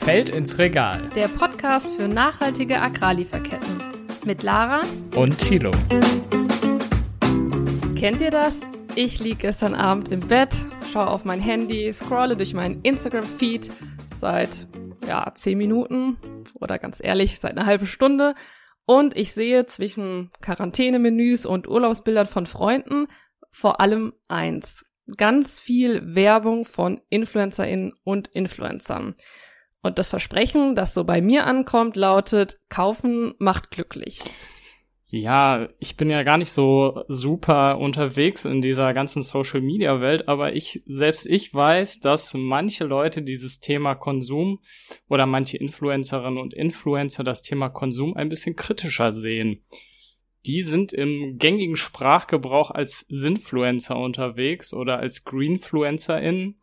Feld ins Regal. Der Podcast für nachhaltige Agrarlieferketten. Mit Lara und Thilo. Kennt ihr das? Ich liege gestern Abend im Bett, schaue auf mein Handy, scrolle durch meinen Instagram-Feed seit ja, zehn Minuten oder ganz ehrlich, seit einer halben Stunde. Und ich sehe zwischen Quarantänemenüs und Urlaubsbildern von Freunden vor allem eins ganz viel Werbung von InfluencerInnen und Influencern. Und das Versprechen, das so bei mir ankommt, lautet, kaufen macht glücklich. Ja, ich bin ja gar nicht so super unterwegs in dieser ganzen Social Media Welt, aber ich, selbst ich weiß, dass manche Leute dieses Thema Konsum oder manche Influencerinnen und Influencer das Thema Konsum ein bisschen kritischer sehen die sind im gängigen Sprachgebrauch als Sinfluencer unterwegs oder als GreenfluencerInnen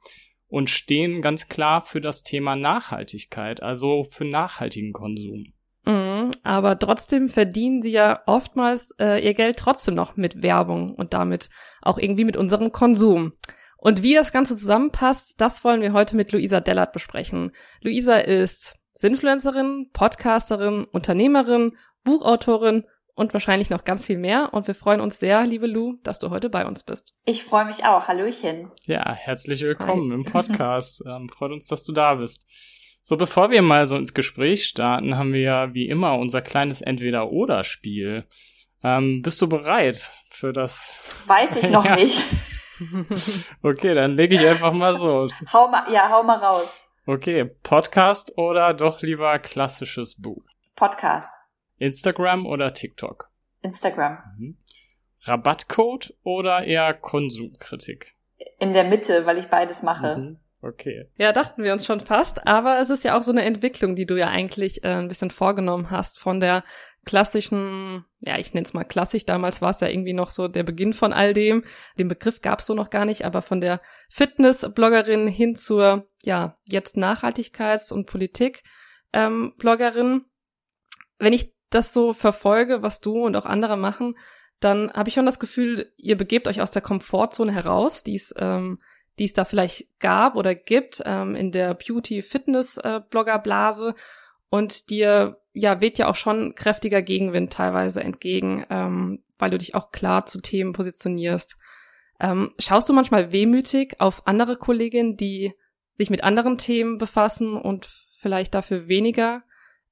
und stehen ganz klar für das Thema Nachhaltigkeit, also für nachhaltigen Konsum. Mhm, aber trotzdem verdienen sie ja oftmals äh, ihr Geld trotzdem noch mit Werbung und damit auch irgendwie mit unserem Konsum. Und wie das Ganze zusammenpasst, das wollen wir heute mit Luisa Dellert besprechen. Luisa ist Sinfluencerin, Podcasterin, Unternehmerin, Buchautorin und wahrscheinlich noch ganz viel mehr. Und wir freuen uns sehr, liebe Lu, dass du heute bei uns bist. Ich freue mich auch. Hallöchen. Ja, herzlich willkommen Hi. im Podcast. Ähm, freut uns, dass du da bist. So, bevor wir mal so ins Gespräch starten, haben wir ja wie immer unser kleines Entweder-Oder-Spiel. Ähm, bist du bereit für das? Weiß ich noch ja. nicht. okay, dann lege ich einfach mal so. hau mal, ja, hau mal raus. Okay, Podcast oder doch lieber klassisches Buch? Podcast. Instagram oder TikTok? Instagram. Mhm. Rabattcode oder eher Konsumkritik? In der Mitte, weil ich beides mache. Mhm. Okay. Ja, dachten wir uns schon fast, aber es ist ja auch so eine Entwicklung, die du ja eigentlich äh, ein bisschen vorgenommen hast von der klassischen, ja, ich nenne es mal klassisch, damals war es ja irgendwie noch so der Beginn von all dem. Den Begriff gab es so noch gar nicht, aber von der Fitness-Bloggerin hin zur, ja, jetzt Nachhaltigkeits- und Politik-Bloggerin. Ähm, Wenn ich das so verfolge, was du und auch andere machen, dann habe ich schon das Gefühl, ihr begebt euch aus der Komfortzone heraus, die es, ähm, die es da vielleicht gab oder gibt ähm, in der Beauty-Fitness-Blogger-Blase und dir ja weht ja auch schon kräftiger Gegenwind teilweise entgegen, ähm, weil du dich auch klar zu Themen positionierst. Ähm, schaust du manchmal wehmütig auf andere Kolleginnen, die sich mit anderen Themen befassen und vielleicht dafür weniger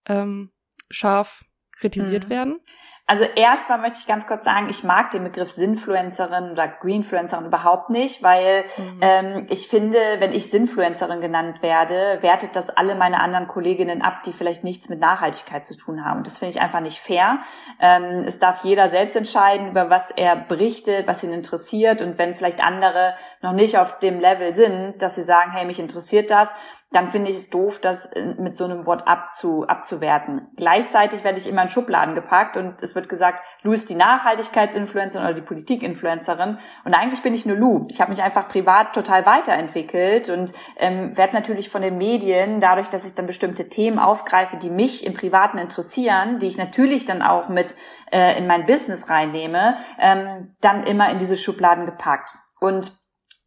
ähm, scharf kritisiert mhm. werden? Also erstmal möchte ich ganz kurz sagen, ich mag den Begriff Sinfluencerin oder Greenfluencerin überhaupt nicht, weil mhm. ähm, ich finde, wenn ich Sinfluencerin genannt werde, wertet das alle meine anderen Kolleginnen ab, die vielleicht nichts mit Nachhaltigkeit zu tun haben. Das finde ich einfach nicht fair. Ähm, es darf jeder selbst entscheiden, über was er berichtet, was ihn interessiert. Und wenn vielleicht andere noch nicht auf dem Level sind, dass sie sagen, hey, mich interessiert das, dann finde ich es doof, das äh, mit so einem Wort abzu, abzuwerten. Gleichzeitig werde ich immer in Schubladen gepackt und es wird gesagt, Lou ist die Nachhaltigkeitsinfluencerin oder die Politikinfluencerin. Und eigentlich bin ich nur Lou. Ich habe mich einfach privat total weiterentwickelt und ähm, werde natürlich von den Medien, dadurch, dass ich dann bestimmte Themen aufgreife, die mich im Privaten interessieren, die ich natürlich dann auch mit äh, in mein Business reinnehme, ähm, dann immer in diese Schubladen gepackt. Und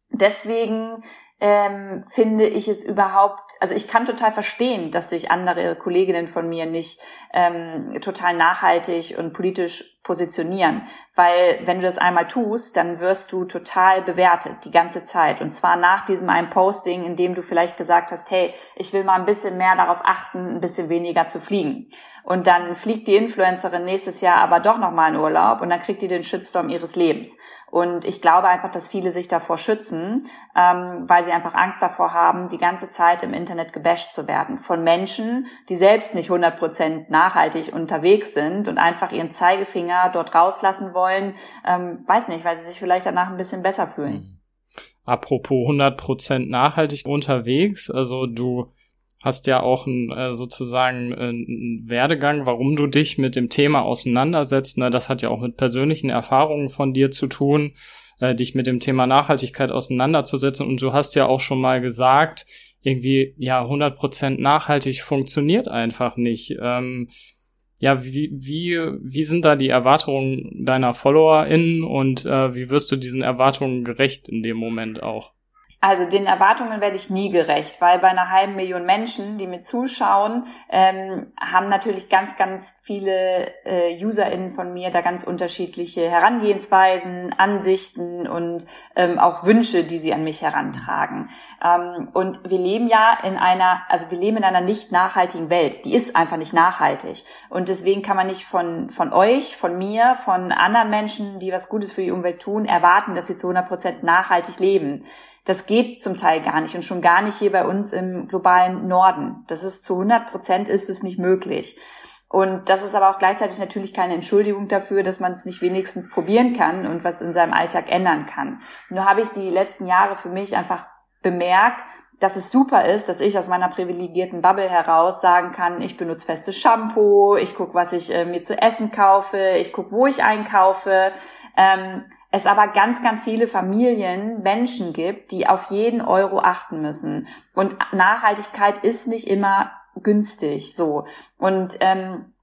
deswegen ähm, finde ich es überhaupt, also ich kann total verstehen, dass sich andere Kolleginnen von mir nicht ähm, total nachhaltig und politisch positionieren. Weil wenn du das einmal tust, dann wirst du total bewertet die ganze Zeit. Und zwar nach diesem einen Posting, in dem du vielleicht gesagt hast, hey, ich will mal ein bisschen mehr darauf achten, ein bisschen weniger zu fliegen. Und dann fliegt die Influencerin nächstes Jahr aber doch nochmal in Urlaub und dann kriegt die den Shitstorm ihres Lebens. Und ich glaube einfach, dass viele sich davor schützen, ähm, weil sie einfach Angst davor haben, die ganze Zeit im Internet gebasht zu werden. Von Menschen, die selbst nicht 100% nachhaltig unterwegs sind und einfach ihren Zeigefinger dort rauslassen wollen. Ähm, weiß nicht, weil sie sich vielleicht danach ein bisschen besser fühlen. Mhm. Apropos 100% nachhaltig unterwegs, also du hast ja auch ein, äh, sozusagen äh, einen Werdegang, warum du dich mit dem Thema auseinandersetzt. Ne? Das hat ja auch mit persönlichen Erfahrungen von dir zu tun, äh, dich mit dem Thema Nachhaltigkeit auseinanderzusetzen. Und du hast ja auch schon mal gesagt, irgendwie, ja, 100% nachhaltig funktioniert einfach nicht. Ähm, ja, wie, wie, wie sind da die Erwartungen deiner FollowerInnen und äh, wie wirst du diesen Erwartungen gerecht in dem Moment auch? Also den Erwartungen werde ich nie gerecht, weil bei einer halben Million Menschen, die mir zuschauen, ähm, haben natürlich ganz, ganz viele äh, UserInnen von mir da ganz unterschiedliche Herangehensweisen, Ansichten und ähm, auch Wünsche, die sie an mich herantragen. Ähm, und wir leben ja in einer, also wir leben in einer nicht nachhaltigen Welt. Die ist einfach nicht nachhaltig. Und deswegen kann man nicht von, von euch, von mir, von anderen Menschen, die was Gutes für die Umwelt tun, erwarten, dass sie zu 100 Prozent nachhaltig leben. Das geht zum Teil gar nicht und schon gar nicht hier bei uns im globalen Norden. Das ist zu 100 Prozent ist es nicht möglich. Und das ist aber auch gleichzeitig natürlich keine Entschuldigung dafür, dass man es nicht wenigstens probieren kann und was in seinem Alltag ändern kann. Nur habe ich die letzten Jahre für mich einfach bemerkt, dass es super ist, dass ich aus meiner privilegierten Bubble heraus sagen kann, ich benutze festes Shampoo, ich gucke, was ich äh, mir zu essen kaufe, ich gucke, wo ich einkaufe. Ähm, es aber ganz, ganz viele Familien, Menschen gibt, die auf jeden Euro achten müssen. Und Nachhaltigkeit ist nicht immer günstig so. Und ähm,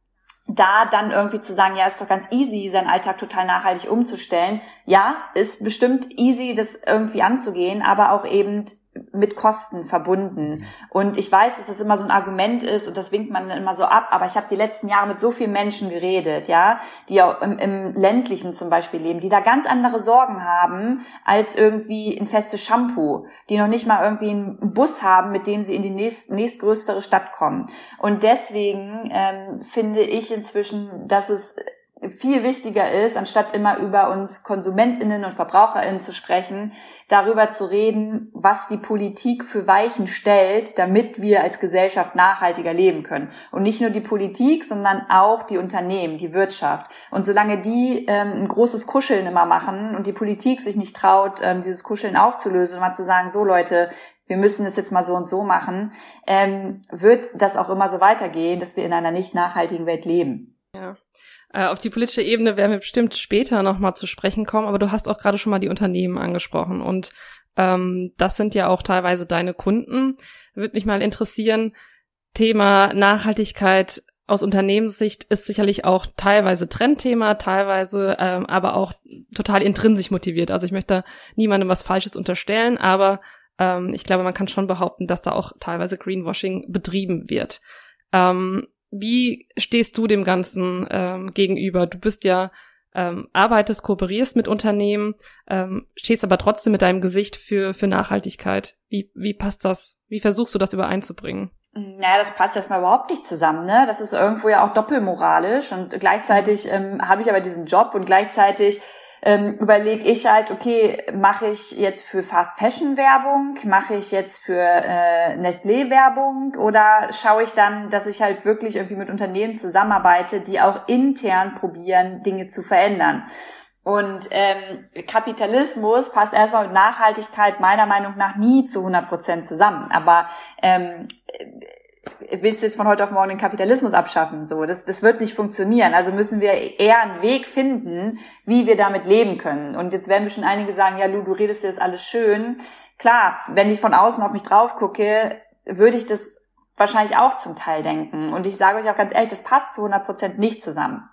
da dann irgendwie zu sagen, ja, ist doch ganz easy, seinen Alltag total nachhaltig umzustellen. Ja, ist bestimmt easy, das irgendwie anzugehen, aber auch eben mit Kosten verbunden. Mhm. Und ich weiß, dass das immer so ein Argument ist und das winkt man immer so ab, aber ich habe die letzten Jahre mit so vielen Menschen geredet, ja, die auch im, im ländlichen zum Beispiel leben, die da ganz andere Sorgen haben als irgendwie ein festes Shampoo, die noch nicht mal irgendwie einen Bus haben, mit dem sie in die nächst, nächstgrößere Stadt kommen. Und deswegen ähm, finde ich inzwischen, dass es viel wichtiger ist, anstatt immer über uns Konsumentinnen und Verbraucherinnen zu sprechen, darüber zu reden, was die Politik für Weichen stellt, damit wir als Gesellschaft nachhaltiger leben können. Und nicht nur die Politik, sondern auch die Unternehmen, die Wirtschaft. Und solange die ähm, ein großes Kuscheln immer machen und die Politik sich nicht traut, ähm, dieses Kuscheln aufzulösen und mal zu sagen, so Leute, wir müssen es jetzt mal so und so machen, ähm, wird das auch immer so weitergehen, dass wir in einer nicht nachhaltigen Welt leben. Ja. Äh, auf die politische Ebene werden wir bestimmt später nochmal zu sprechen kommen, aber du hast auch gerade schon mal die Unternehmen angesprochen und ähm, das sind ja auch teilweise deine Kunden. Würde mich mal interessieren, Thema Nachhaltigkeit aus Unternehmenssicht ist sicherlich auch teilweise Trendthema, teilweise ähm, aber auch total intrinsisch motiviert. Also ich möchte niemandem was Falsches unterstellen, aber ähm, ich glaube, man kann schon behaupten, dass da auch teilweise Greenwashing betrieben wird. Ähm, wie stehst du dem Ganzen ähm, gegenüber? Du bist ja ähm, arbeitest, kooperierst mit Unternehmen, ähm, stehst aber trotzdem mit deinem Gesicht für, für Nachhaltigkeit. Wie, wie passt das? Wie versuchst du das übereinzubringen? Naja, das passt erstmal überhaupt nicht zusammen, ne? Das ist irgendwo ja auch doppelmoralisch und gleichzeitig ähm, habe ich aber diesen Job und gleichzeitig ähm, überlege ich halt, okay, mache ich jetzt für Fast Fashion Werbung, mache ich jetzt für äh, Nestlé Werbung oder schaue ich dann, dass ich halt wirklich irgendwie mit Unternehmen zusammenarbeite, die auch intern probieren, Dinge zu verändern. Und ähm, Kapitalismus passt erstmal mit Nachhaltigkeit meiner Meinung nach nie zu 100 Prozent zusammen. Aber ähm, willst du jetzt von heute auf morgen den Kapitalismus abschaffen? So, das, das wird nicht funktionieren. Also müssen wir eher einen Weg finden, wie wir damit leben können. Und jetzt werden bestimmt einige sagen, ja, Lu, du redest dir das alles schön. Klar, wenn ich von außen auf mich drauf gucke, würde ich das wahrscheinlich auch zum Teil denken. Und ich sage euch auch ganz ehrlich, das passt zu 100 Prozent nicht zusammen.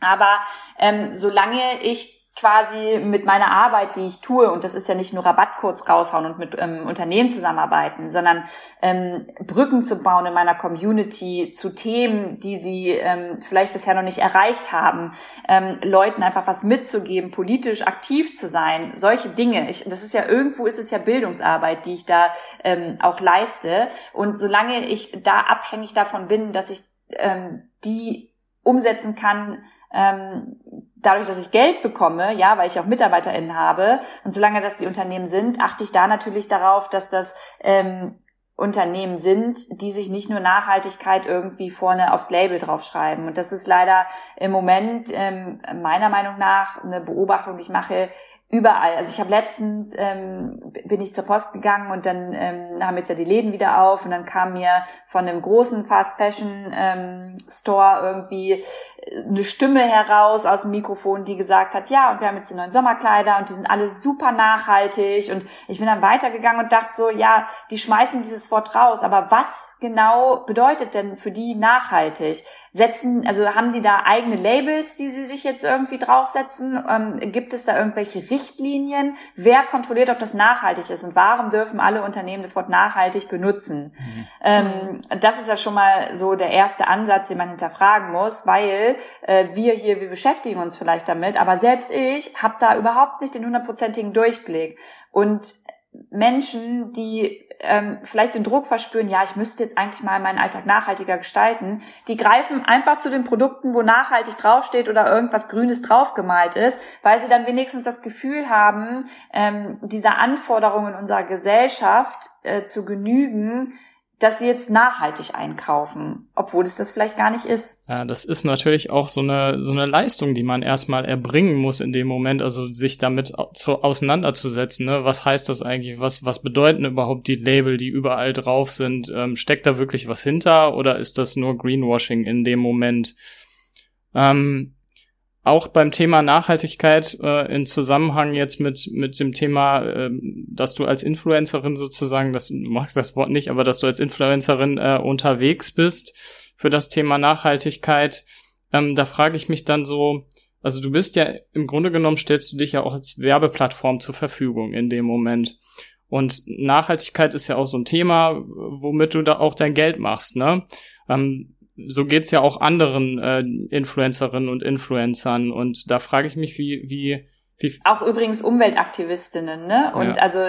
Aber ähm, solange ich quasi mit meiner Arbeit, die ich tue, und das ist ja nicht nur Rabattcodes raushauen und mit ähm, Unternehmen zusammenarbeiten, sondern ähm, Brücken zu bauen in meiner Community zu Themen, die sie ähm, vielleicht bisher noch nicht erreicht haben, ähm, Leuten einfach was mitzugeben, politisch aktiv zu sein, solche Dinge. Ich, das ist ja irgendwo ist es ja Bildungsarbeit, die ich da ähm, auch leiste. Und solange ich da abhängig davon bin, dass ich ähm, die umsetzen kann, ähm, dadurch, dass ich Geld bekomme, ja, weil ich auch MitarbeiterInnen habe und solange das die Unternehmen sind, achte ich da natürlich darauf, dass das ähm, Unternehmen sind, die sich nicht nur Nachhaltigkeit irgendwie vorne aufs Label draufschreiben. Und das ist leider im Moment ähm, meiner Meinung nach eine Beobachtung, die ich mache, überall. Also ich habe letztens ähm, bin ich zur Post gegangen und dann ähm, haben jetzt ja die Läden wieder auf und dann kam mir von einem großen Fast Fashion ähm, Store irgendwie eine Stimme heraus aus dem Mikrofon, die gesagt hat, ja, und wir haben jetzt die neuen Sommerkleider und die sind alle super nachhaltig und ich bin dann weitergegangen und dachte so, ja, die schmeißen dieses Wort raus, aber was genau bedeutet denn für die nachhaltig? Setzen, also haben die da eigene Labels, die sie sich jetzt irgendwie draufsetzen? Ähm, gibt es da irgendwelche? Richtlinien? Wer kontrolliert, ob das nachhaltig ist? Und warum dürfen alle Unternehmen das Wort nachhaltig benutzen? Mhm. Ähm, das ist ja schon mal so der erste Ansatz, den man hinterfragen muss, weil äh, wir hier, wir beschäftigen uns vielleicht damit, aber selbst ich habe da überhaupt nicht den hundertprozentigen Durchblick. Und Menschen, die ähm, vielleicht den Druck verspüren, ja, ich müsste jetzt eigentlich mal meinen Alltag nachhaltiger gestalten, die greifen einfach zu den Produkten, wo nachhaltig draufsteht oder irgendwas Grünes draufgemalt ist, weil sie dann wenigstens das Gefühl haben, ähm, dieser Anforderungen unserer Gesellschaft äh, zu genügen, dass sie jetzt nachhaltig einkaufen, obwohl es das vielleicht gar nicht ist. Ja, das ist natürlich auch so eine, so eine Leistung, die man erstmal erbringen muss in dem Moment, also sich damit zu, auseinanderzusetzen. Ne? Was heißt das eigentlich? Was, was bedeuten überhaupt die Label, die überall drauf sind? Ähm, steckt da wirklich was hinter oder ist das nur Greenwashing in dem Moment? Ähm, auch beim Thema Nachhaltigkeit äh, in Zusammenhang jetzt mit mit dem Thema, äh, dass du als Influencerin sozusagen, das, du magst das Wort nicht, aber dass du als Influencerin äh, unterwegs bist für das Thema Nachhaltigkeit, ähm, da frage ich mich dann so, also du bist ja im Grunde genommen stellst du dich ja auch als Werbeplattform zur Verfügung in dem Moment. Und Nachhaltigkeit ist ja auch so ein Thema, womit du da auch dein Geld machst, ne? Ähm, so geht's ja auch anderen äh, Influencerinnen und Influencern. Und da frage ich mich, wie, wie, wie auch übrigens Umweltaktivistinnen, ne? Und ja. also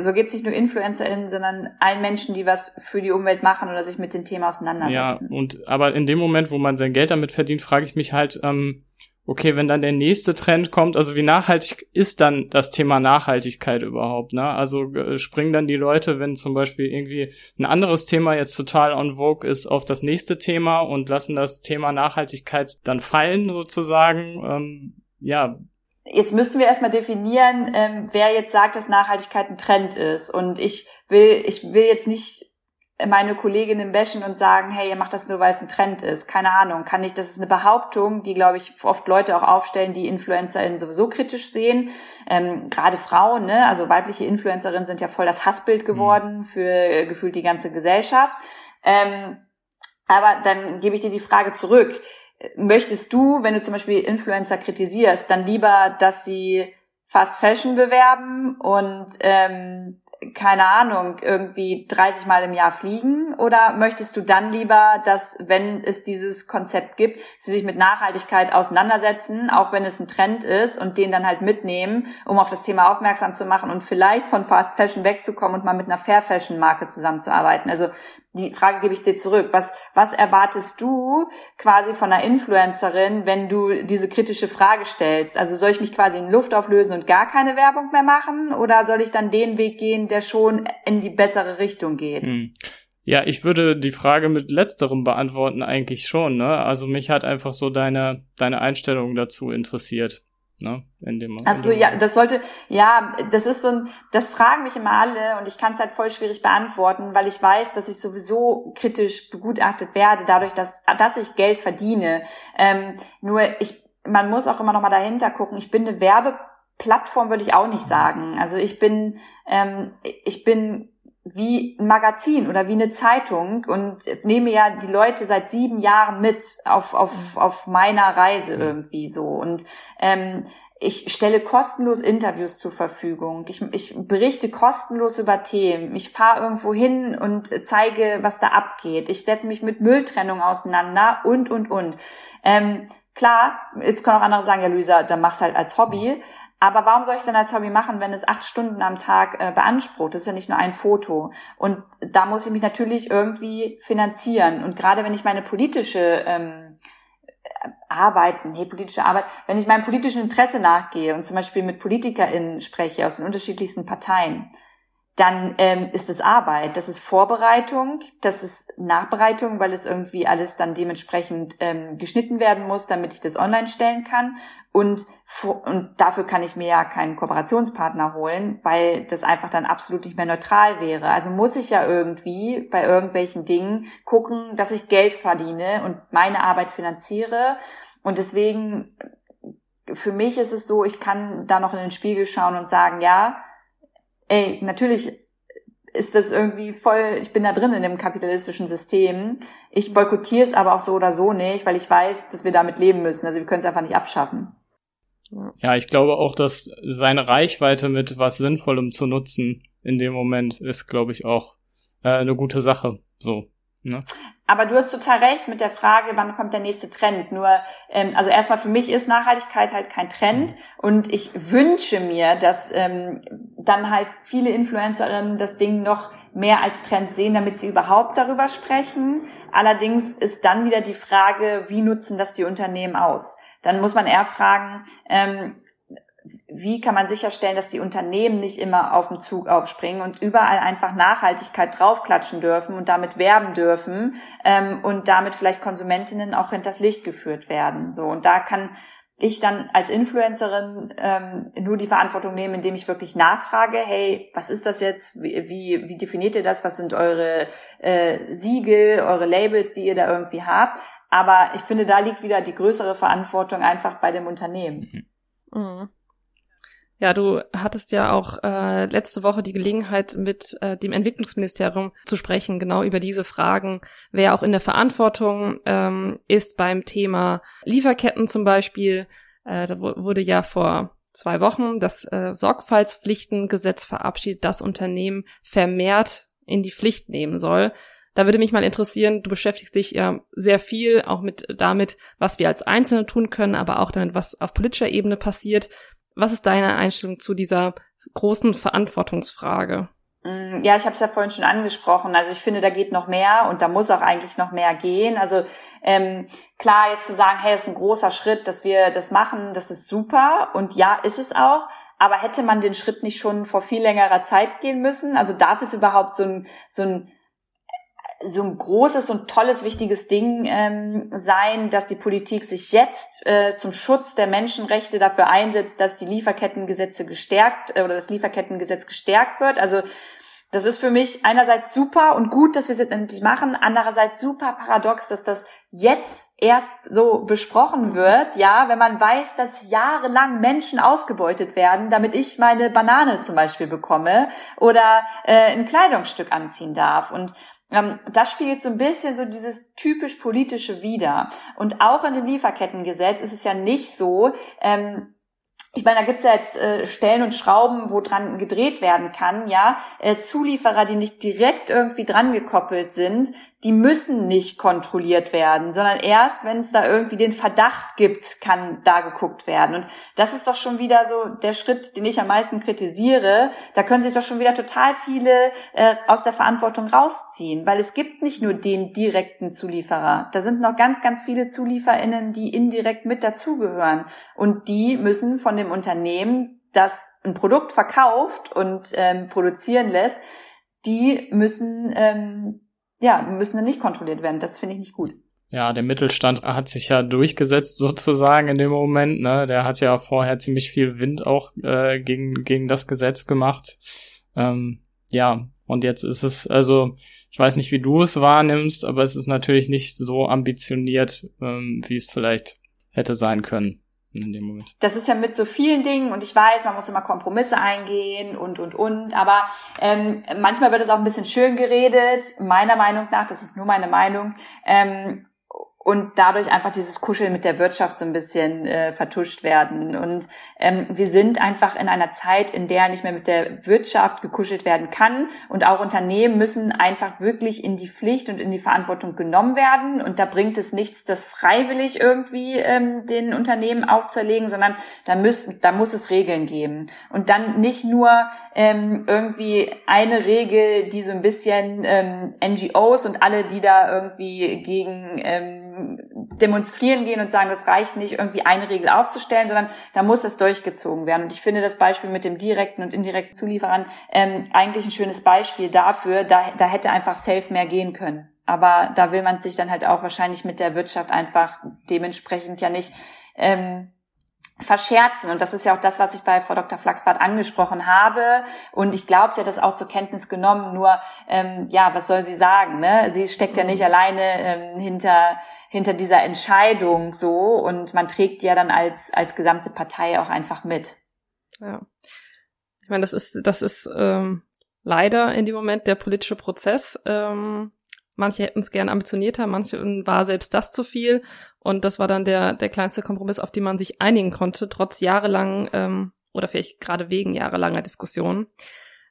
so geht's nicht nur InfluencerInnen, sondern allen Menschen, die was für die Umwelt machen oder sich mit dem Thema auseinandersetzen. Ja, und aber in dem Moment, wo man sein Geld damit verdient, frage ich mich halt, ähm, okay, wenn dann der nächste Trend kommt, also wie nachhaltig ist dann das Thema Nachhaltigkeit überhaupt, ne? Also äh, springen dann die Leute, wenn zum Beispiel irgendwie ein anderes Thema jetzt total on vogue ist, auf das nächste Thema und lassen das Thema Nachhaltigkeit dann fallen sozusagen, ähm, ja. Jetzt müssten wir erstmal definieren, ähm, wer jetzt sagt, dass Nachhaltigkeit ein Trend ist. Und ich will, ich will jetzt nicht meine Kolleginnen bashen und sagen, hey, ihr macht das nur, weil es ein Trend ist. Keine Ahnung, kann ich, das ist eine Behauptung, die, glaube ich, oft Leute auch aufstellen, die InfluencerInnen sowieso kritisch sehen. Ähm, Gerade Frauen, ne, also weibliche Influencerinnen sind ja voll das Hassbild geworden mhm. für äh, gefühlt die ganze Gesellschaft. Ähm, aber dann gebe ich dir die Frage zurück. Möchtest du, wenn du zum Beispiel Influencer kritisierst, dann lieber, dass sie Fast Fashion bewerben und ähm, keine Ahnung, irgendwie 30 Mal im Jahr fliegen? Oder möchtest du dann lieber, dass, wenn es dieses Konzept gibt, sie sich mit Nachhaltigkeit auseinandersetzen, auch wenn es ein Trend ist und den dann halt mitnehmen, um auf das Thema aufmerksam zu machen und vielleicht von Fast Fashion wegzukommen und mal mit einer Fair Fashion Marke zusammenzuarbeiten? Also die Frage gebe ich dir zurück. Was, was erwartest du quasi von einer Influencerin, wenn du diese kritische Frage stellst? Also soll ich mich quasi in Luft auflösen und gar keine Werbung mehr machen? Oder soll ich dann den Weg gehen, der schon in die bessere Richtung geht? Hm. Ja, ich würde die Frage mit letzterem beantworten eigentlich schon, ne? Also mich hat einfach so deine, deine Einstellung dazu interessiert ne? In dem, also ja, das sollte, ja, das ist so ein, das fragen mich immer alle und ich kann es halt voll schwierig beantworten, weil ich weiß, dass ich sowieso kritisch begutachtet werde, dadurch, dass, dass ich Geld verdiene. Ähm, nur ich, man muss auch immer noch mal dahinter gucken. Ich bin eine Werbeplattform, würde ich auch nicht sagen. Also ich bin, ähm, ich bin wie ein Magazin oder wie eine Zeitung und nehme ja die Leute seit sieben Jahren mit auf, auf, auf meiner Reise irgendwie so. Und ähm, ich stelle kostenlos Interviews zur Verfügung. Ich, ich berichte kostenlos über Themen. Ich fahre irgendwo hin und zeige, was da abgeht. Ich setze mich mit Mülltrennung auseinander und, und, und. Ähm, klar, jetzt können auch andere sagen, ja, Luisa, dann mach's halt als Hobby. Aber warum soll ich es denn als Hobby machen, wenn es acht Stunden am Tag äh, beansprucht? Das ist ja nicht nur ein Foto. Und da muss ich mich natürlich irgendwie finanzieren. Und gerade wenn ich meine politische ähm, Arbeit, nee, politische Arbeit, wenn ich meinem politischen Interesse nachgehe und zum Beispiel mit PolitikerInnen spreche aus den unterschiedlichsten Parteien, dann ähm, ist es Arbeit, das ist Vorbereitung, das ist Nachbereitung, weil es irgendwie alles dann dementsprechend ähm, geschnitten werden muss, damit ich das online stellen kann. Und, und dafür kann ich mir ja keinen Kooperationspartner holen, weil das einfach dann absolut nicht mehr neutral wäre. Also muss ich ja irgendwie bei irgendwelchen Dingen gucken, dass ich Geld verdiene und meine Arbeit finanziere. Und deswegen, für mich ist es so, ich kann da noch in den Spiegel schauen und sagen, ja, ey, natürlich ist das irgendwie voll, ich bin da drin in dem kapitalistischen System. Ich boykottiere es aber auch so oder so nicht, weil ich weiß, dass wir damit leben müssen. Also wir können es einfach nicht abschaffen. Ja. ich glaube auch, dass seine Reichweite mit was Sinnvollem zu nutzen in dem Moment ist, glaube ich, auch äh, eine gute Sache. So. Ne? Aber du hast total recht mit der Frage, wann kommt der nächste Trend. Nur, ähm, also erstmal für mich ist Nachhaltigkeit halt kein Trend und ich wünsche mir, dass ähm, dann halt viele Influencerinnen das Ding noch mehr als Trend sehen, damit sie überhaupt darüber sprechen. Allerdings ist dann wieder die Frage, wie nutzen das die Unternehmen aus? Dann muss man eher fragen, ähm, wie kann man sicherstellen, dass die Unternehmen nicht immer auf den Zug aufspringen und überall einfach Nachhaltigkeit draufklatschen dürfen und damit werben dürfen ähm, und damit vielleicht Konsumentinnen auch hinters Licht geführt werden. So und da kann ich dann als Influencerin ähm, nur die Verantwortung nehmen, indem ich wirklich nachfrage, hey, was ist das jetzt? Wie, wie, wie definiert ihr das? Was sind eure äh, Siegel, eure Labels, die ihr da irgendwie habt? Aber ich finde, da liegt wieder die größere Verantwortung einfach bei dem Unternehmen. Mhm. Mhm. Ja, du hattest ja auch äh, letzte Woche die Gelegenheit, mit äh, dem Entwicklungsministerium zu sprechen, genau über diese Fragen, wer auch in der Verantwortung ähm, ist beim Thema Lieferketten zum Beispiel. Äh, da wurde ja vor zwei Wochen das äh, Sorgfaltspflichtengesetz verabschiedet, das Unternehmen vermehrt in die Pflicht nehmen soll. Da würde mich mal interessieren, du beschäftigst dich ja sehr viel auch mit damit, was wir als Einzelne tun können, aber auch damit, was auf politischer Ebene passiert. Was ist deine Einstellung zu dieser großen Verantwortungsfrage? Mm, ja, ich habe es ja vorhin schon angesprochen. Also ich finde, da geht noch mehr und da muss auch eigentlich noch mehr gehen. Also ähm, klar, jetzt zu sagen, hey, es ist ein großer Schritt, dass wir das machen, das ist super und ja, ist es auch. Aber hätte man den Schritt nicht schon vor viel längerer Zeit gehen müssen? Also darf es überhaupt so ein, so ein so ein großes und tolles, wichtiges Ding ähm, sein, dass die Politik sich jetzt äh, zum Schutz der Menschenrechte dafür einsetzt, dass die Lieferkettengesetze gestärkt äh, oder das Lieferkettengesetz gestärkt wird. Also das ist für mich einerseits super und gut, dass wir es jetzt endlich machen, andererseits super paradox, dass das jetzt erst so besprochen wird, ja, wenn man weiß, dass jahrelang Menschen ausgebeutet werden, damit ich meine Banane zum Beispiel bekomme oder äh, ein Kleidungsstück anziehen darf. Und das spiegelt so ein bisschen so dieses typisch politische wider. Und auch in dem Lieferkettengesetz ist es ja nicht so, ähm, ich meine, da gibt's ja jetzt äh, Stellen und Schrauben, wo dran gedreht werden kann, ja. Äh, Zulieferer, die nicht direkt irgendwie dran gekoppelt sind, die müssen nicht kontrolliert werden, sondern erst, wenn es da irgendwie den Verdacht gibt, kann da geguckt werden. Und das ist doch schon wieder so der Schritt, den ich am meisten kritisiere. Da können sich doch schon wieder total viele äh, aus der Verantwortung rausziehen, weil es gibt nicht nur den direkten Zulieferer. Da sind noch ganz, ganz viele ZulieferInnen, die indirekt mit dazugehören. Und die müssen von dem Unternehmen, das ein Produkt verkauft und ähm, produzieren lässt, die müssen ähm, ja, müssen dann nicht kontrolliert werden. Das finde ich nicht gut. Ja, der Mittelstand hat sich ja durchgesetzt sozusagen in dem Moment. Ne? Der hat ja vorher ziemlich viel Wind auch äh, gegen, gegen das Gesetz gemacht. Ähm, ja, und jetzt ist es, also ich weiß nicht, wie du es wahrnimmst, aber es ist natürlich nicht so ambitioniert, ähm, wie es vielleicht hätte sein können in dem Moment. Das ist ja mit so vielen Dingen und ich weiß, man muss immer Kompromisse eingehen und und und, aber ähm, manchmal wird es auch ein bisschen schön geredet, meiner Meinung nach, das ist nur meine Meinung, ähm, und dadurch einfach dieses Kuscheln mit der Wirtschaft so ein bisschen äh, vertuscht werden. Und ähm, wir sind einfach in einer Zeit, in der nicht mehr mit der Wirtschaft gekuschelt werden kann. Und auch Unternehmen müssen einfach wirklich in die Pflicht und in die Verantwortung genommen werden. Und da bringt es nichts, das freiwillig irgendwie ähm, den Unternehmen aufzuerlegen, sondern da, muss, da muss es Regeln geben. Und dann nicht nur ähm, irgendwie eine Regel, die so ein bisschen ähm, NGOs und alle, die da irgendwie gegen ähm, demonstrieren gehen und sagen, das reicht nicht, irgendwie eine Regel aufzustellen, sondern da muss das durchgezogen werden. Und ich finde das Beispiel mit dem direkten und indirekten Zulieferern ähm, eigentlich ein schönes Beispiel dafür. Da, da hätte einfach safe mehr gehen können. Aber da will man sich dann halt auch wahrscheinlich mit der Wirtschaft einfach dementsprechend ja nicht ähm, verscherzen. Und das ist ja auch das, was ich bei Frau Dr. Flachsbart angesprochen habe. Und ich glaube, sie hat das auch zur Kenntnis genommen. Nur, ähm, ja, was soll sie sagen? Ne? Sie steckt ja nicht alleine ähm, hinter hinter dieser Entscheidung so und man trägt ja dann als als gesamte Partei auch einfach mit. Ja, ich meine, das ist das ist ähm, leider in dem Moment der politische Prozess. Ähm, manche hätten es gern ambitionierter, manche war selbst das zu viel. Und das war dann der, der kleinste Kompromiss, auf den man sich einigen konnte, trotz jahrelang ähm, oder vielleicht gerade wegen jahrelanger Diskussionen.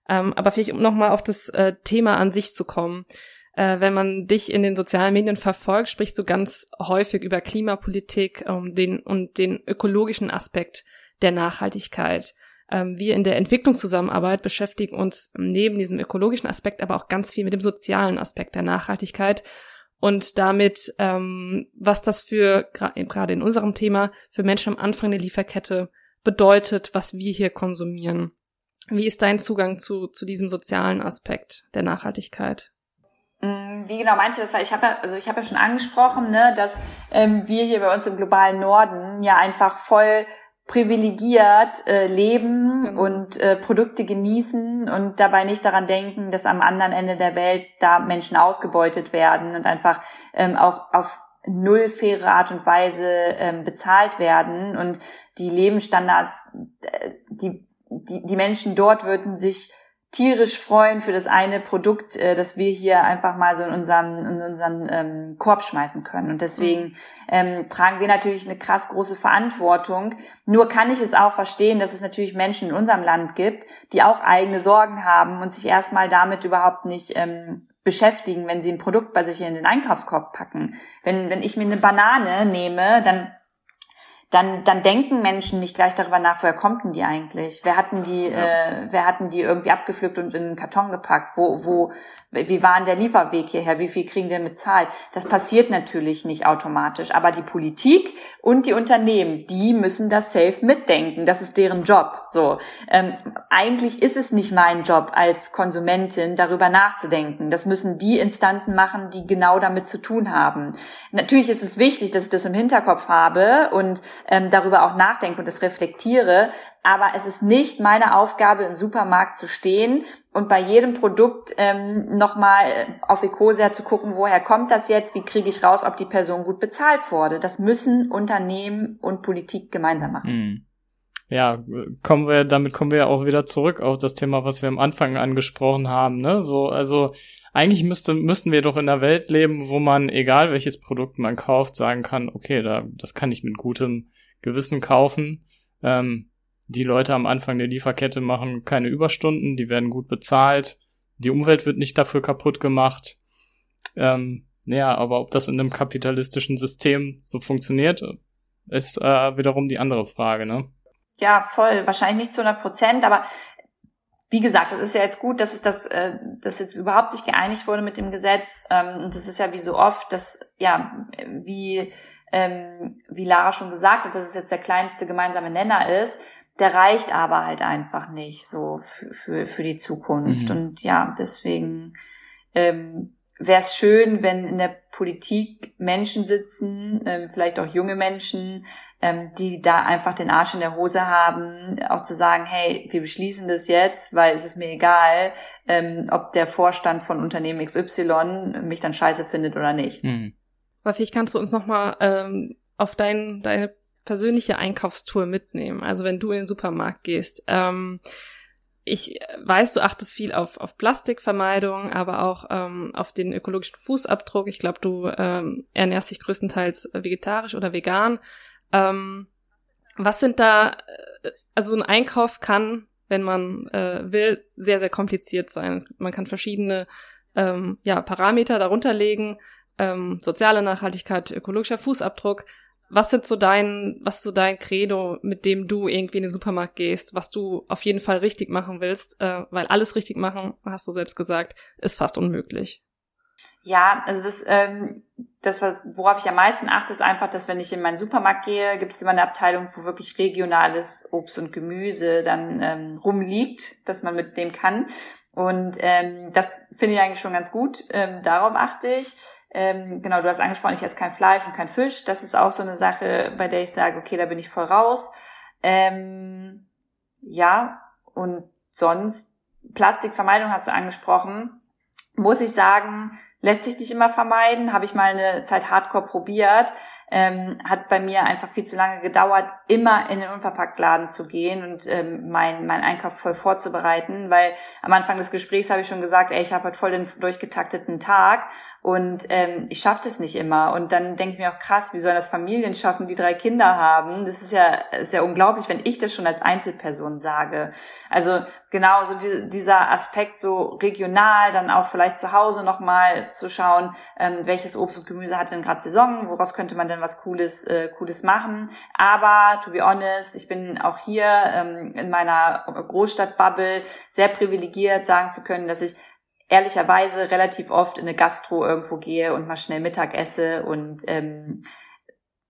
Ähm, aber vielleicht, um nochmal auf das äh, Thema an sich zu kommen. Äh, wenn man dich in den sozialen Medien verfolgt, sprichst du ganz häufig über Klimapolitik um, den, und den ökologischen Aspekt der Nachhaltigkeit. Ähm, wir in der Entwicklungszusammenarbeit beschäftigen uns neben diesem ökologischen Aspekt aber auch ganz viel mit dem sozialen Aspekt der Nachhaltigkeit und damit, ähm, was das für, gerade in unserem Thema, für Menschen am Anfang der Lieferkette bedeutet, was wir hier konsumieren. Wie ist dein Zugang zu, zu diesem sozialen Aspekt der Nachhaltigkeit? Mm, wie genau meinst du das? Weil ich habe ja, also ich habe ja schon angesprochen, ne, dass ähm, wir hier bei uns im globalen Norden ja einfach voll privilegiert äh, leben genau. und äh, Produkte genießen und dabei nicht daran denken, dass am anderen Ende der Welt da Menschen ausgebeutet werden und einfach ähm, auch auf null faire Art und Weise ähm, bezahlt werden und die Lebensstandards, äh, die, die, die Menschen dort würden sich tierisch freuen für das eine Produkt, äh, das wir hier einfach mal so in unseren, in unseren ähm, Korb schmeißen können. Und deswegen mhm. ähm, tragen wir natürlich eine krass große Verantwortung. Nur kann ich es auch verstehen, dass es natürlich Menschen in unserem Land gibt, die auch eigene Sorgen haben und sich erstmal damit überhaupt nicht ähm, beschäftigen, wenn sie ein Produkt bei sich in den Einkaufskorb packen. Wenn, wenn ich mir eine Banane nehme, dann dann, dann denken Menschen nicht gleich darüber nach, woher kommt denn die eigentlich? Wer hatten die, ja. äh, wer hatten die irgendwie abgepflückt und in einen Karton gepackt? Wo, wo, wie war denn der Lieferweg hierher? Wie viel kriegen wir bezahlt? Das passiert natürlich nicht automatisch. Aber die Politik und die Unternehmen, die müssen das safe mitdenken. Das ist deren Job. So. Ähm, eigentlich ist es nicht mein Job als Konsumentin, darüber nachzudenken. Das müssen die Instanzen machen, die genau damit zu tun haben. Natürlich ist es wichtig, dass ich das im Hinterkopf habe und ähm, darüber auch nachdenke und das reflektiere. Aber es ist nicht meine Aufgabe, im Supermarkt zu stehen und bei jedem Produkt ähm, nochmal auf Ecosia zu gucken, woher kommt das jetzt, wie kriege ich raus, ob die Person gut bezahlt wurde. Das müssen Unternehmen und Politik gemeinsam machen. Mhm. Ja, kommen wir, damit kommen wir auch wieder zurück auf das Thema, was wir am Anfang angesprochen haben. Ne? So, also eigentlich müsste, müssten wir doch in einer Welt leben, wo man, egal welches Produkt man kauft, sagen kann, okay, da, das kann ich mit gutem Gewissen kaufen. Ähm, die Leute am Anfang der Lieferkette machen keine Überstunden, die werden gut bezahlt, die Umwelt wird nicht dafür kaputt gemacht. Ähm, ja, aber ob das in einem kapitalistischen System so funktioniert, ist äh, wiederum die andere Frage, ne? Ja, voll. Wahrscheinlich nicht zu 100 Prozent, aber wie gesagt, das ist ja jetzt gut, dass es das, äh, dass jetzt überhaupt sich geeinigt wurde mit dem Gesetz. Ähm, und das ist ja wie so oft, dass ja wie ähm, wie Lara schon gesagt hat, dass es jetzt der kleinste gemeinsame Nenner ist. Der reicht aber halt einfach nicht so für, für, für die Zukunft. Mhm. Und ja, deswegen ähm, wäre es schön, wenn in der Politik Menschen sitzen, ähm, vielleicht auch junge Menschen, ähm, die da einfach den Arsch in der Hose haben, auch zu sagen, hey, wir beschließen das jetzt, weil es ist mir egal, ähm, ob der Vorstand von Unternehmen XY mich dann scheiße findet oder nicht. Mhm. Aber vielleicht kannst du uns nochmal ähm, auf dein, deine persönliche Einkaufstour mitnehmen. Also wenn du in den Supermarkt gehst. Ähm, ich weiß, du achtest viel auf, auf Plastikvermeidung, aber auch ähm, auf den ökologischen Fußabdruck. Ich glaube, du ähm, ernährst dich größtenteils vegetarisch oder vegan. Ähm, was sind da, äh, also ein Einkauf kann, wenn man äh, will, sehr, sehr kompliziert sein. Man kann verschiedene ähm, ja, Parameter darunter legen, ähm, soziale Nachhaltigkeit, ökologischer Fußabdruck. Was sind so dein, was ist so dein Credo, mit dem du irgendwie in den Supermarkt gehst, was du auf jeden Fall richtig machen willst, äh, weil alles richtig machen, hast du selbst gesagt, ist fast unmöglich. Ja, also das, ähm, das, worauf ich am meisten achte, ist einfach, dass wenn ich in meinen Supermarkt gehe, gibt es immer eine Abteilung, wo wirklich regionales Obst und Gemüse dann ähm, rumliegt, dass man mitnehmen kann. Und ähm, das finde ich eigentlich schon ganz gut. Ähm, darauf achte ich. Ähm, genau, du hast angesprochen, ich esse kein Fleisch und kein Fisch. Das ist auch so eine Sache, bei der ich sage, okay, da bin ich voll raus. Ähm, ja, und sonst, Plastikvermeidung hast du angesprochen. Muss ich sagen, lässt sich nicht immer vermeiden. Habe ich mal eine Zeit hardcore probiert. Ähm, hat bei mir einfach viel zu lange gedauert, immer in den Unverpacktladen zu gehen und ähm, mein, mein Einkauf voll vorzubereiten, weil am Anfang des Gesprächs habe ich schon gesagt, ey, ich habe halt voll den durchgetakteten Tag und ähm, ich schaffe das nicht immer. Und dann denke ich mir auch krass, wie sollen das Familien schaffen, die drei Kinder haben? Das ist ja, ist ja unglaublich, wenn ich das schon als Einzelperson sage. Also genau so die, dieser Aspekt so regional, dann auch vielleicht zu Hause nochmal zu schauen, ähm, welches Obst und Gemüse hat denn gerade Saison, woraus könnte man denn was Cooles, äh, Cooles machen. Aber to be honest, ich bin auch hier ähm, in meiner Großstadtbubble sehr privilegiert, sagen zu können, dass ich ehrlicherweise relativ oft in eine Gastro irgendwo gehe und mal schnell Mittag esse und ähm,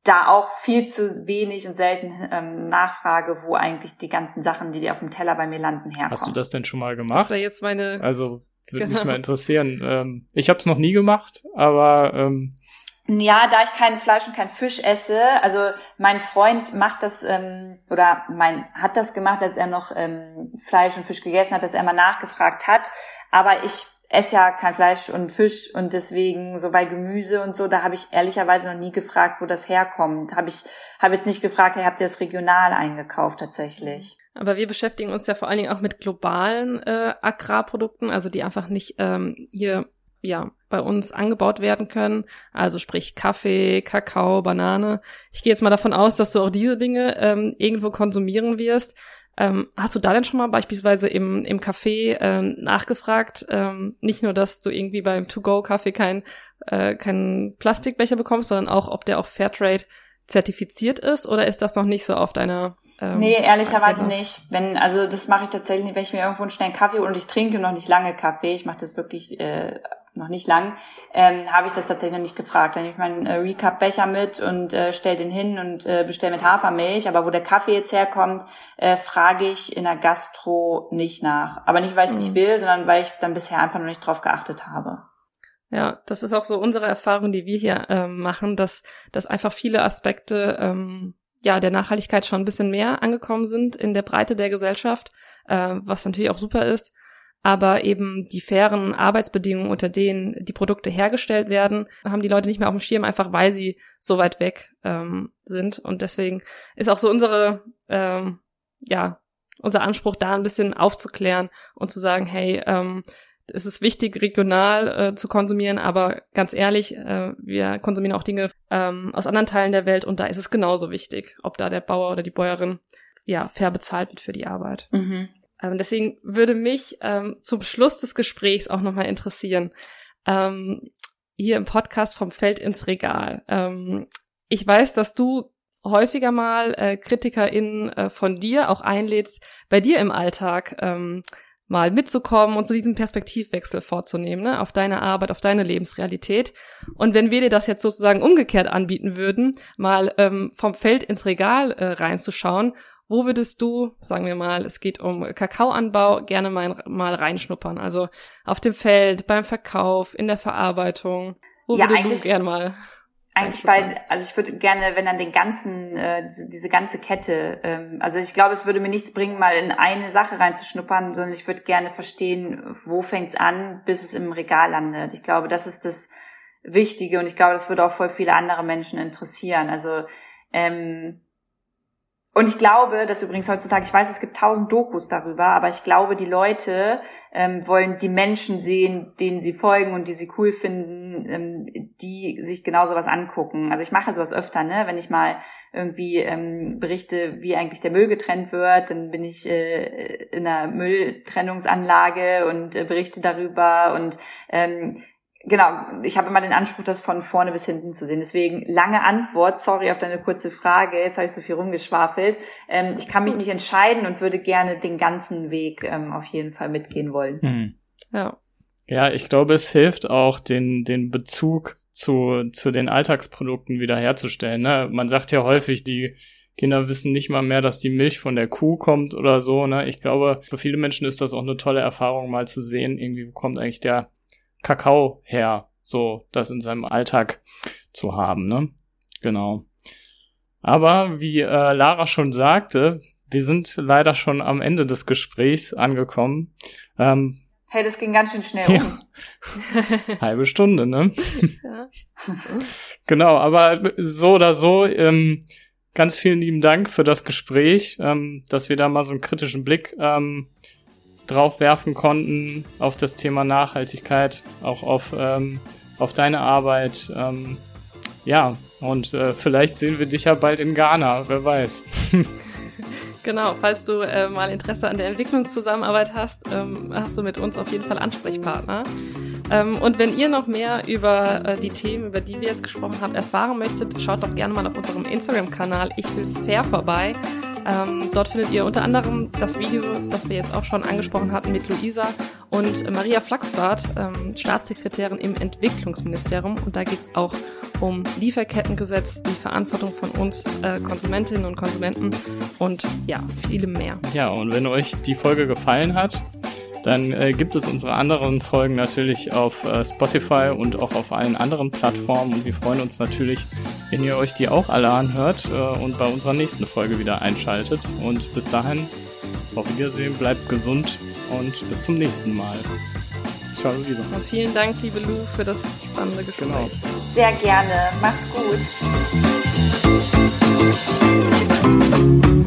da auch viel zu wenig und selten ähm, nachfrage, wo eigentlich die ganzen Sachen, die, die auf dem Teller bei mir landen, herkommen. Hast du das denn schon mal gemacht? Das jetzt meine. Also würde genau. mich mal interessieren. Ähm, ich habe es noch nie gemacht, aber ähm, ja, da ich kein Fleisch und kein Fisch esse, also mein Freund macht das ähm, oder mein hat das gemacht, als er noch ähm, Fleisch und Fisch gegessen hat, dass er mal nachgefragt hat. Aber ich esse ja kein Fleisch und Fisch und deswegen so bei Gemüse und so, da habe ich ehrlicherweise noch nie gefragt, wo das herkommt. Habe ich habe jetzt nicht gefragt, hey, habt ihr das regional eingekauft tatsächlich? Aber wir beschäftigen uns ja vor allen Dingen auch mit globalen äh, Agrarprodukten, also die einfach nicht ähm, hier ja bei uns angebaut werden können. Also sprich Kaffee, Kakao, Banane. Ich gehe jetzt mal davon aus, dass du auch diese Dinge ähm, irgendwo konsumieren wirst. Ähm, hast du da denn schon mal beispielsweise im, im Café äh, nachgefragt? Ähm, nicht nur, dass du irgendwie beim To-Go-Kaffee kein, äh, keinen Plastikbecher bekommst, sondern auch, ob der auch Fairtrade zertifiziert ist oder ist das noch nicht so auf deiner ähm, nee, ehrlicherweise Agenda? nicht. Wenn, also das mache ich tatsächlich, wenn ich mir irgendwo einen schnellen Kaffee und ich trinke noch nicht lange Kaffee, ich mache das wirklich äh, noch nicht lang, ähm, habe ich das tatsächlich noch nicht gefragt. Dann nehme ich meinen äh, Recap-Becher mit und äh, stelle den hin und äh, bestelle mit Hafermilch. Aber wo der Kaffee jetzt herkommt, äh, frage ich in der Gastro nicht nach. Aber nicht, weil ich es mhm. nicht will, sondern weil ich dann bisher einfach noch nicht drauf geachtet habe. Ja, das ist auch so unsere Erfahrung, die wir hier ähm, machen, dass, dass einfach viele Aspekte ähm, ja der Nachhaltigkeit schon ein bisschen mehr angekommen sind in der Breite der Gesellschaft, äh, was natürlich auch super ist aber eben die fairen Arbeitsbedingungen, unter denen die Produkte hergestellt werden, haben die Leute nicht mehr auf dem Schirm, einfach weil sie so weit weg ähm, sind. Und deswegen ist auch so unsere, ähm, ja, unser Anspruch da ein bisschen aufzuklären und zu sagen, hey, ähm, es ist wichtig, regional äh, zu konsumieren, aber ganz ehrlich, äh, wir konsumieren auch Dinge ähm, aus anderen Teilen der Welt und da ist es genauso wichtig, ob da der Bauer oder die Bäuerin ja fair bezahlt wird für die Arbeit. Mhm. Ähm, deswegen würde mich ähm, zum Schluss des Gesprächs auch nochmal interessieren, ähm, hier im Podcast vom Feld ins Regal. Ähm, ich weiß, dass du häufiger mal äh, KritikerInnen äh, von dir auch einlädst, bei dir im Alltag ähm, mal mitzukommen und so diesen Perspektivwechsel vorzunehmen, ne, auf deine Arbeit, auf deine Lebensrealität. Und wenn wir dir das jetzt sozusagen umgekehrt anbieten würden, mal ähm, vom Feld ins Regal äh, reinzuschauen wo würdest du, sagen wir mal, es geht um Kakaoanbau, gerne mal, mal reinschnuppern? Also auf dem Feld, beim Verkauf, in der Verarbeitung. Wo ja, würdest du gerne mal? Eigentlich bei, also ich würde gerne, wenn dann den ganzen, äh, diese, diese ganze Kette, ähm, also ich glaube, es würde mir nichts bringen, mal in eine Sache reinzuschnuppern, sondern ich würde gerne verstehen, wo fängt's an, bis es im Regal landet. Ich glaube, das ist das Wichtige und ich glaube, das würde auch voll viele andere Menschen interessieren. Also ähm, und ich glaube, dass übrigens heutzutage, ich weiß, es gibt tausend Dokus darüber, aber ich glaube, die Leute ähm, wollen die Menschen sehen, denen sie folgen und die sie cool finden, ähm, die sich genau sowas angucken. Also ich mache sowas öfter, ne? Wenn ich mal irgendwie ähm, berichte, wie eigentlich der Müll getrennt wird, dann bin ich äh, in einer Mülltrennungsanlage und äh, berichte darüber und ähm, genau, ich habe immer den Anspruch, das von vorne bis hinten zu sehen. Deswegen lange Antwort, sorry auf deine kurze Frage, jetzt habe ich so viel rumgeschwafelt. Ähm, ich kann mich nicht entscheiden und würde gerne den ganzen Weg ähm, auf jeden Fall mitgehen wollen. Hm. Ja. Ja, ich glaube, es hilft auch, den, den Bezug zu, zu den Alltagsprodukten wiederherzustellen. Ne? Man sagt ja häufig, die Kinder wissen nicht mal mehr, dass die Milch von der Kuh kommt oder so. Ne? Ich glaube, für viele Menschen ist das auch eine tolle Erfahrung, mal zu sehen, irgendwie, wo kommt eigentlich der Kakao her, so das in seinem Alltag zu haben, ne? Genau. Aber wie äh, Lara schon sagte, wir sind leider schon am Ende des Gesprächs angekommen. Ähm, hey, das ging ganz schön schnell um. Halbe Stunde, ne? Ja. Genau, aber so oder so, ähm, ganz vielen lieben Dank für das Gespräch, ähm, dass wir da mal so einen kritischen Blick ähm, drauf werfen konnten auf das Thema Nachhaltigkeit, auch auf, ähm, auf deine Arbeit. Ähm, ja, und äh, vielleicht sehen wir dich ja bald in Ghana, wer weiß. Genau, falls du äh, mal Interesse an der Entwicklungszusammenarbeit hast, ähm, hast du mit uns auf jeden Fall Ansprechpartner. Ähm, und wenn ihr noch mehr über äh, die Themen, über die wir jetzt gesprochen haben, erfahren möchtet, schaut doch gerne mal auf unserem Instagram-Kanal Ich will fair vorbei. Ähm, dort findet ihr unter anderem das Video, das wir jetzt auch schon angesprochen hatten mit Luisa und Maria Flachsbart, ähm, Staatssekretärin im Entwicklungsministerium. Und da geht es auch um Lieferkettengesetz, die Verantwortung von uns äh, Konsumentinnen und Konsumenten und ja, viele mehr. Ja, und wenn euch die Folge gefallen hat, dann äh, gibt es unsere anderen Folgen natürlich auf äh, Spotify und auch auf allen anderen Plattformen. Und wir freuen uns natürlich, wenn ihr euch die auch alle anhört äh, und bei unserer nächsten Folge wieder einschaltet. Und bis dahin, auf Wiedersehen, bleibt gesund und bis zum nächsten Mal. Ciao, Luisa. Und vielen Dank, liebe Lou, für das spannende Gespräch. Genau. Sehr gerne. Macht's gut.